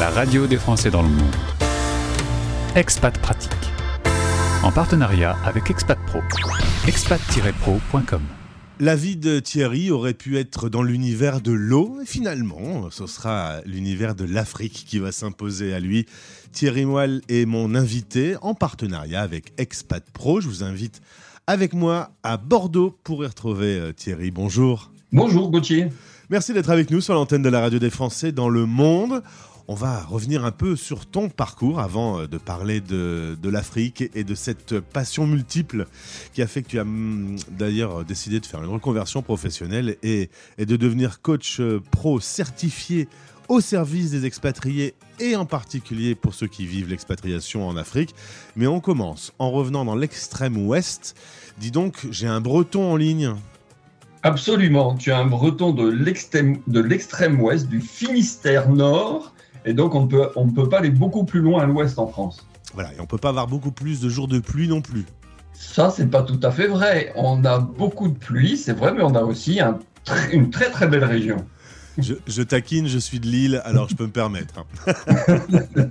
la radio des Français dans le monde. Expat Pratique. En partenariat avec Expat Pro. expat-pro.com. La vie de Thierry aurait pu être dans l'univers de l'eau, et finalement, ce sera l'univers de l'Afrique qui va s'imposer à lui. Thierry Moelle est mon invité en partenariat avec Expat Pro. Je vous invite avec moi à Bordeaux pour y retrouver euh, Thierry. Bonjour. Bonjour Gauthier. Merci d'être avec nous sur l'antenne de la radio des Français dans le monde. On va revenir un peu sur ton parcours avant euh, de parler de, l'Afrique et de cette passion multiple qui a fait que tu as hum, d'ailleurs décidé de faire une reconversion professionnelle et, et de devenir coach euh, pro certifié au service des expatriés et en particulier pour ceux qui vivent l'expatriation en Afrique. Mais on commence en revenant dans l'extrême ouest. Dis donc, j'ai un breton en ligne. Absolument, tu as un breton de l'extrême ouest, du Finistère Nord, et donc on ne peut, on peut pas aller beaucoup plus loin à l'ouest en France. Voilà, et on peut pas avoir beaucoup plus de jours de pluie non plus. Ça, c'est pas tout à fait vrai. On a beaucoup de pluie, c'est vrai, mais on a aussi une très très belle région. Je, taquine, je suis de Lille, alors je peux me permettre. Hein.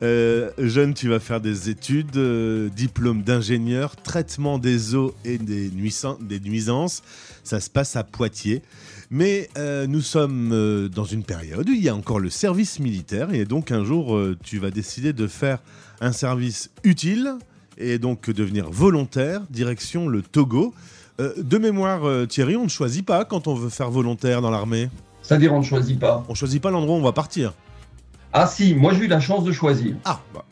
Euh, jeune, tu vas faire des études, euh, diplôme d'ingénieur, traitement des eaux et des, nuisances. Ça se passe à Poitiers. Mais euh, nous sommes dans une période où il y a encore le service militaire et donc un jour tu vas décider de faire un service utile et donc devenir volontaire direction le Togo. de mémoire, Thierry, on ne choisit pas quand on veut faire volontaire dans l'armée. C'est-à-dire on ne choisit pas. On choisit pas l'endroit où on va partir. Ah si, moi j'ai eu la chance de choisir. Ah, bah,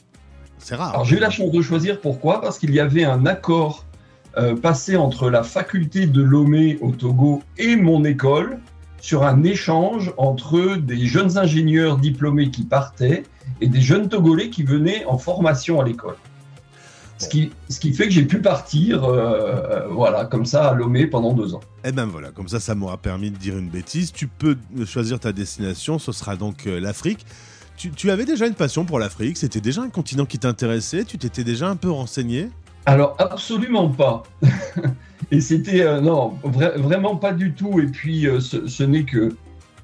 c'est rare. Alors j'ai eu la chance de choisir, pourquoi? Parce qu'il y avait un accord euh, passé entre la faculté de Lomé au Togo et mon école sur un échange entre des jeunes ingénieurs diplômés qui partaient et des jeunes Togolais qui venaient en formation à l'école. Ce qui, ce qui, fait que j'ai pu partir, euh, voilà, comme ça à Lomé pendant deux ans. Et eh ben voilà, comme ça, ça m'aura permis de dire une bêtise. Tu peux choisir ta destination, ce sera donc euh, l'Afrique. Tu, tu, avais déjà une passion pour l'Afrique C'était déjà un continent qui t'intéressait Tu t'étais déjà un peu renseigné? Alors absolument pas. Et c'était euh, non, vraiment pas du tout. Et puis ce, ce n'est que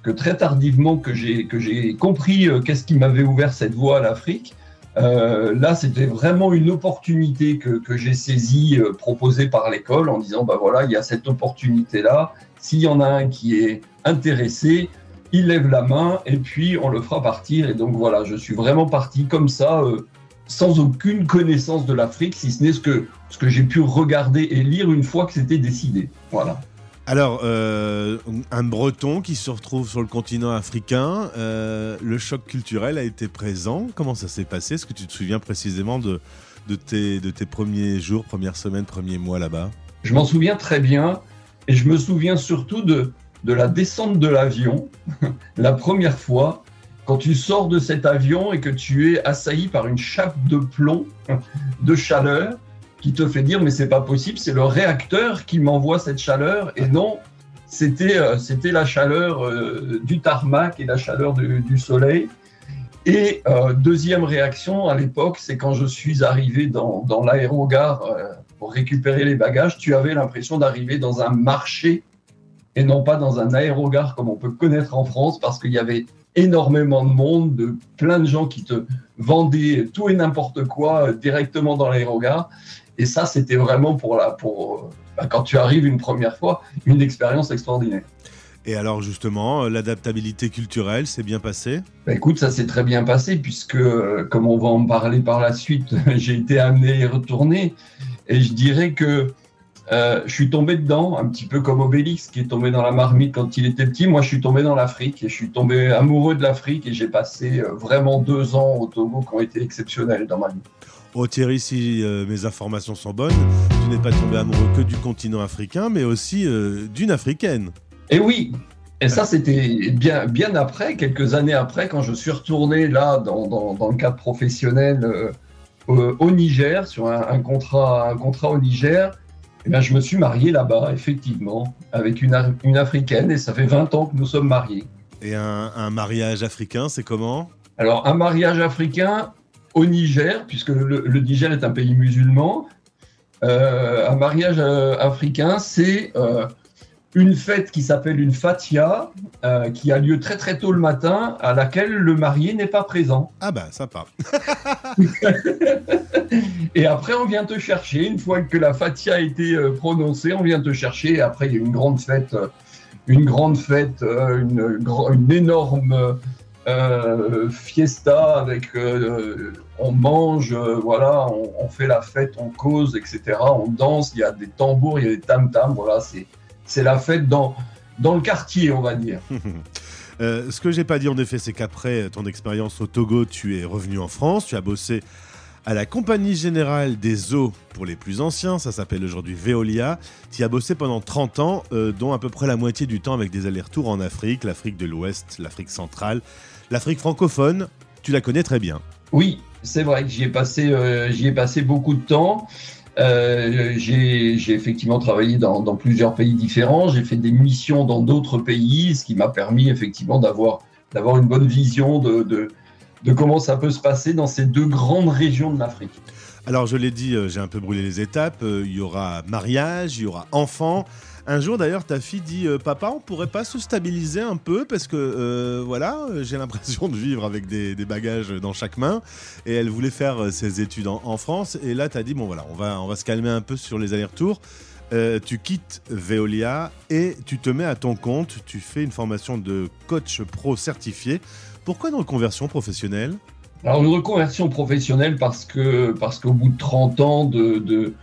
que très tardivement que j'ai que compris qu'est-ce qui m'avait ouvert cette voie à l'Afrique. Euh, là, c'était vraiment une opportunité que, j'ai saisie, euh, proposée par l'école, en disant, bah voilà, il y a cette opportunité-là. S'il y en a un qui est intéressé, il lève la main et puis on le fera partir. Et donc voilà, je suis vraiment parti comme ça, euh, sans aucune connaissance de l'Afrique, si ce n'est ce que, ce que j'ai pu regarder et lire une fois que c'était décidé. Voilà. Alors, euh, un Breton qui se retrouve sur le continent africain, euh, le choc culturel a été présent. Comment ça s'est passé? Est-ce que tu te souviens précisément de, de, tes, de tes premiers jours, premières semaines, premiers mois là-bas? Je m'en souviens très bien et je me souviens surtout de, de la descente de l'avion, la première fois, quand tu sors de cet avion et que tu es assailli par une chape de plomb de chaleur qui te fait dire mais c'est pas possible, c'est le réacteur qui m'envoie cette chaleur et non, c'était euh, c'était la chaleur euh, du tarmac et la chaleur du soleil. Et euh, deuxième réaction à l'époque, c'est quand je suis arrivé dans, dans l'aérogare pour récupérer les bagages, tu avais l'impression d'arriver dans un marché et non pas dans un aérogare comme on peut connaître en France parce qu'il y avait énormément de monde, de plein de gens qui te vendaient tout et n'importe quoi directement dans l'aérogare. Et ça, c'était vraiment pour, la, pour bah, quand tu arrives une première fois, une expérience extraordinaire. Et alors justement, l'adaptabilité culturelle s'est bien passée bah, Écoute, ça s'est très bien passé puisque, euh, comme on va en parler par la suite, j'ai été amené à y retourner. Et je dirais que euh, je suis tombé dedans, un petit peu comme Obélix qui est tombé dans la marmite quand il était petit. Moi, je suis tombé dans l'Afrique et je suis tombé amoureux de l'Afrique et j'ai passé euh, vraiment deux ans au Togo qui ont été exceptionnels dans ma vie. Oh Thierry, si euh, mes informations sont bonnes, tu n'es pas tombé amoureux que du continent africain, mais aussi d'une africaine. Et oui, et ça c'était bien, bien après, quelques années après, quand je suis retourné là dans, dans, le cadre professionnel euh, au Niger, sur un, contrat, un contrat au Niger. Et eh bien, je me suis marié là-bas, effectivement, avec une, une, africaine, et ça fait 20 ans que nous sommes mariés. Et un, un mariage africain, c'est comment? Alors, un mariage africain, au Niger, puisque le, Niger est un pays musulman, euh, un mariage euh, africain, c'est euh, une fête qui s'appelle une fatia, euh, qui a lieu très très tôt le matin, à laquelle le marié n'est pas présent. Ah bah sympa. et après, on vient te chercher. Une fois que la fatia a été euh, prononcée, on vient te chercher. Et après, il y a une grande fête, euh, une grande fête, une, une, énorme fiesta avec. on mange, voilà, on, on, fait la fête, on cause, etc. On danse. Il y a des tambours, il y a des tam tams. Voilà, c'est c'est la fête dans, dans le quartier, on va dire. Euh, ce que j'ai pas dit en effet, c'est qu'après ton expérience au Togo, tu es revenu en France, tu as bossé à la Compagnie Générale des Eaux pour les plus anciens, ça s'appelle aujourd'hui Veolia. Tu as bossé pendant 30 ans, euh, dont à peu près la moitié du temps avec des allers-retours en Afrique, l'Afrique de l'Ouest, l'Afrique centrale, l'Afrique francophone. Tu la connais très bien. Oui, c'est vrai que j'y ai, passé, euh, j'y ai passé beaucoup de temps. Euh, j'ai effectivement travaillé dans, plusieurs pays différents. J'ai fait des missions dans d'autres pays, ce qui m'a permis effectivement d'avoir une bonne vision de, de, comment ça peut se passer dans ces deux grandes régions de l'Afrique. Alors je l'ai dit, euh, j'ai un peu brûlé les étapes. Euh, il y aura mariage, il y aura enfant. Un jour d'ailleurs, ta fille dit euh, Papa, on pourrait pas se stabiliser un peu parce que voilà, j'ai l'impression de vivre avec des, bagages dans chaque main. Et elle voulait faire ses études en, France. Et là, tu as dit Bon, voilà, on va, on va se calmer un peu sur les allers-retours. tu quittes Veolia et tu te mets à ton compte. Tu fais une formation de coach pro certifié. Pourquoi une reconversion professionnelle? Alors, une reconversion professionnelle parce que parce qu'au bout de 30 ans de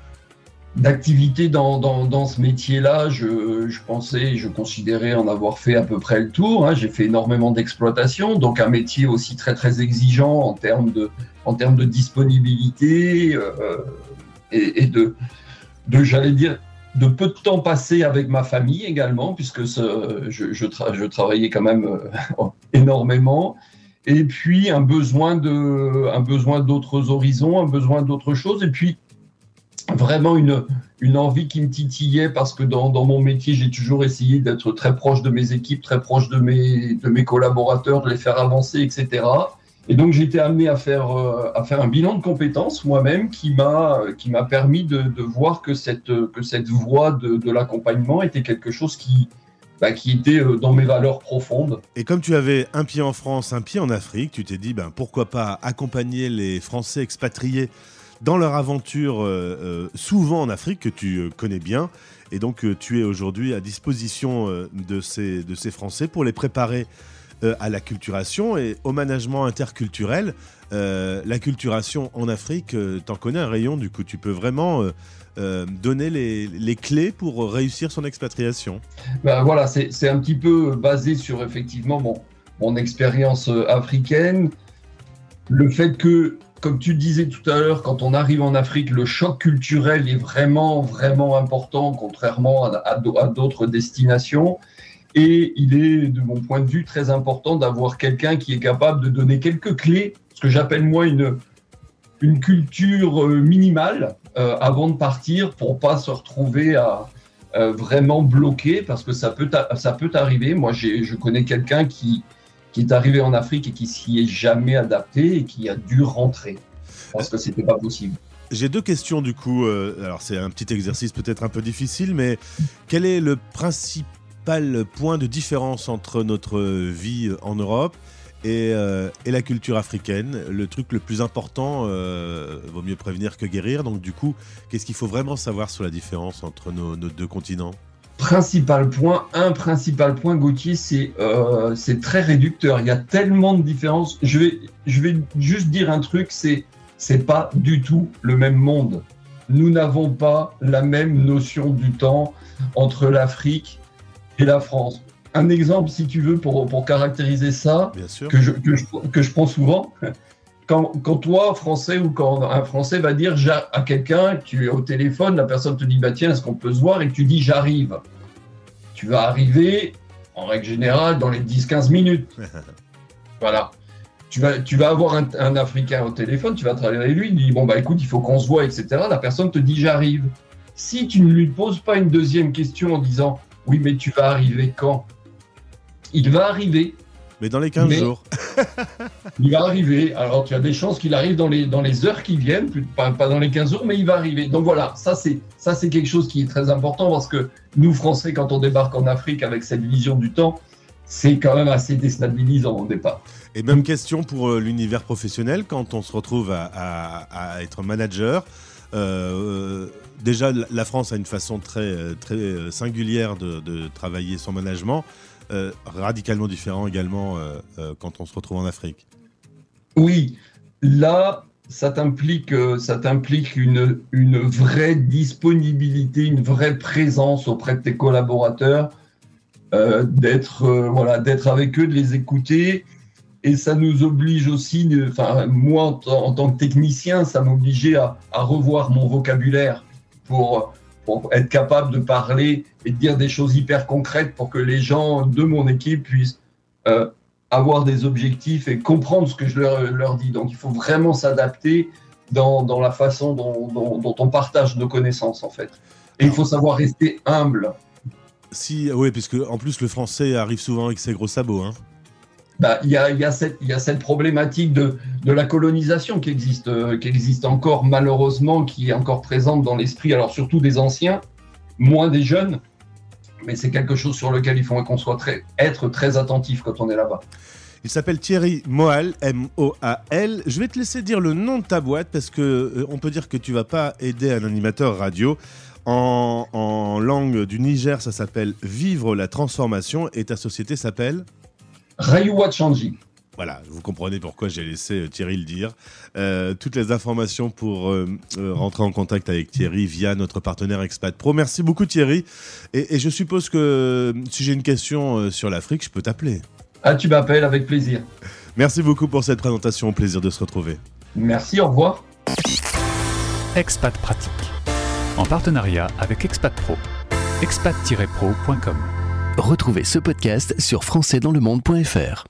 d'activité dans, dans, ce métier-là, je, je, pensais, je considérais en avoir fait à peu près le tour. Hein. J'ai fait énormément d'exploitation, donc un métier aussi très très exigeant en termes de, en termes de disponibilité euh, et, de, de j'allais dire, de peu de temps passé avec ma famille également, puisque ce, je, je, je, travaillais quand même euh, énormément. Et puis un besoin de, un besoin d'autres horizons, un besoin d'autres choses. Et puis vraiment une, une envie qui me titillait parce que dans, dans mon métier, j'ai toujours essayé d'être très proche de mes équipes, très proche de mes, de mes collaborateurs, de les faire avancer, etc. Et donc j'ai été amené à faire, euh, à faire un bilan de compétences moi-même qui m'a qui m'a permis de, de, voir que cette, que cette voie de, de l'accompagnement était quelque chose qui, bah, qui était euh, dans mes valeurs profondes. Et comme tu avais un pied en France, un pied en Afrique, tu t'es dit ben, pourquoi pas accompagner les Français expatriés dans leur aventure, euh, euh, souvent en Afrique, que tu euh, connais bien. Et donc, tu es aujourd'hui à disposition de, ces, Français pour les préparer à la culturation et au management interculturel. Euh, la culturation en Afrique, t'en connais un rayon, du coup, tu peux vraiment donner les, les, clés pour réussir son expatriation. Ben voilà, c'est un petit peu basé sur effectivement mon, mon expérience africaine. Le fait que comme tu disais tout à l'heure, quand on arrive en Afrique, le choc culturel est vraiment, vraiment important, contrairement à, d'autres destinations. Et il est, de mon point de vue, très important d'avoir quelqu'un qui est capable de donner quelques clés, ce que j'appelle moi une, une culture euh, minimale euh, avant de partir pour pas se retrouver à, euh, vraiment bloqué, parce que ça peut, ça peut arriver. Moi, je connais quelqu'un qui, qui est arrivé en Afrique et qui s'y est jamais adapté et qui a dû rentrer parce que c'était pas possible. J'ai deux questions du coup. Euh, alors c'est un petit exercice peut-être un peu difficile, mais quel est le principal point de différence entre notre vie en Europe et, euh, et la culture africaine Le truc le plus important, euh, vaut mieux prévenir que guérir. Donc du coup, qu'est-ce qu'il faut vraiment savoir sur la différence entre nos deux continents? Principal point, un principal point, Gauthier, c'est euh, très réducteur. Il y a tellement de différences. Je vais, je vais juste dire un truc, c'est c'est pas du tout le même monde. Nous n'avons pas la même notion du temps entre l'Afrique et la France. Un exemple, si tu veux, pour, pour caractériser ça, Que, je, que, je, que je prends souvent, quand, quand, toi, Français, ou quand un Français va dire à quelqu'un, tu es au téléphone, la personne te dit, bah tiens, est-ce qu'on peut se voir? Et tu dis, j'arrive tu vas arriver, en règle générale, dans les 10-15 minutes. voilà. Tu vas, tu vas avoir un, Africain au téléphone, tu vas travailler lui, il dit Bon, bah écoute, il faut qu'on se voit, etc. La personne te dit J'arrive. Si tu ne lui poses pas une deuxième question en disant Oui, mais tu vas arriver quand? Il va arriver. Mais dans les 15 jours. il va arriver. Alors, tu as des chances qu'il arrive dans les, dans les heures qui viennent, pas, pas, dans les 15 jours, mais il va arriver. Donc voilà, ça c'est, ça c'est quelque chose qui est très important parce que nous, Français, quand on débarque en Afrique avec cette vision du temps, c'est quand même assez déstabilisant au départ. Et même question pour euh, l'univers professionnel, quand on se retrouve à, à, à être manager. Euh, déjà, la France a une façon très, très singulière de, de travailler son management. Euh, radicalement différent également euh, euh, quand on se retrouve en Afrique. Oui, là, ça t'implique, ça une, une vraie disponibilité, une vraie présence auprès de tes collaborateurs, d'être voilà, d'être avec eux, de les écouter. Et ça nous oblige aussi, enfin, moi en, tant que technicien, ça m'obligeait à, revoir mon vocabulaire pour, être capable de parler et de dire des choses hyper concrètes pour que les gens de mon équipe puissent euh, avoir des objectifs et comprendre ce que je leur, dis. Donc il faut vraiment s'adapter dans, dans, la façon dont, dont, on partage nos connaissances en fait. Et il faut savoir rester humble. Si, oui, puisque en plus le français arrive souvent avec ses gros sabots. Hein. Bah, y a, cette, problématique de, la colonisation qui existe, euh, qui existe encore malheureusement, qui est encore présente dans l'esprit, alors surtout des anciens, moins des jeunes, mais c'est quelque chose sur lequel il faut qu'on soit très, être très attentif quand on est là-bas. Il s'appelle Thierry Moal, M-O-A-L. Je vais te laisser dire le nom de ta boîte parce que euh, on peut dire que tu vas pas aider un animateur radio. En langue du Niger, ça s'appelle Vivre la transformation et ta société s'appelle? Rayuwa Chanji. Voilà, vous comprenez pourquoi j'ai laissé euh, Thierry le dire. Euh, toutes les informations pour euh, euh, rentrer en contact avec Thierry via notre partenaire Expat Pro. Merci beaucoup Thierry. Et, et je suppose que si j'ai une question sur l'Afrique, je peux t'appeler. Ah, tu m'appelles avec plaisir. Merci beaucoup pour cette présentation. Au plaisir de se retrouver. Merci, au revoir. Expat Pratique. En partenariat avec Expat Pro. expat-pro.com. Retrouvez ce podcast sur françaisdanslemonde.fr.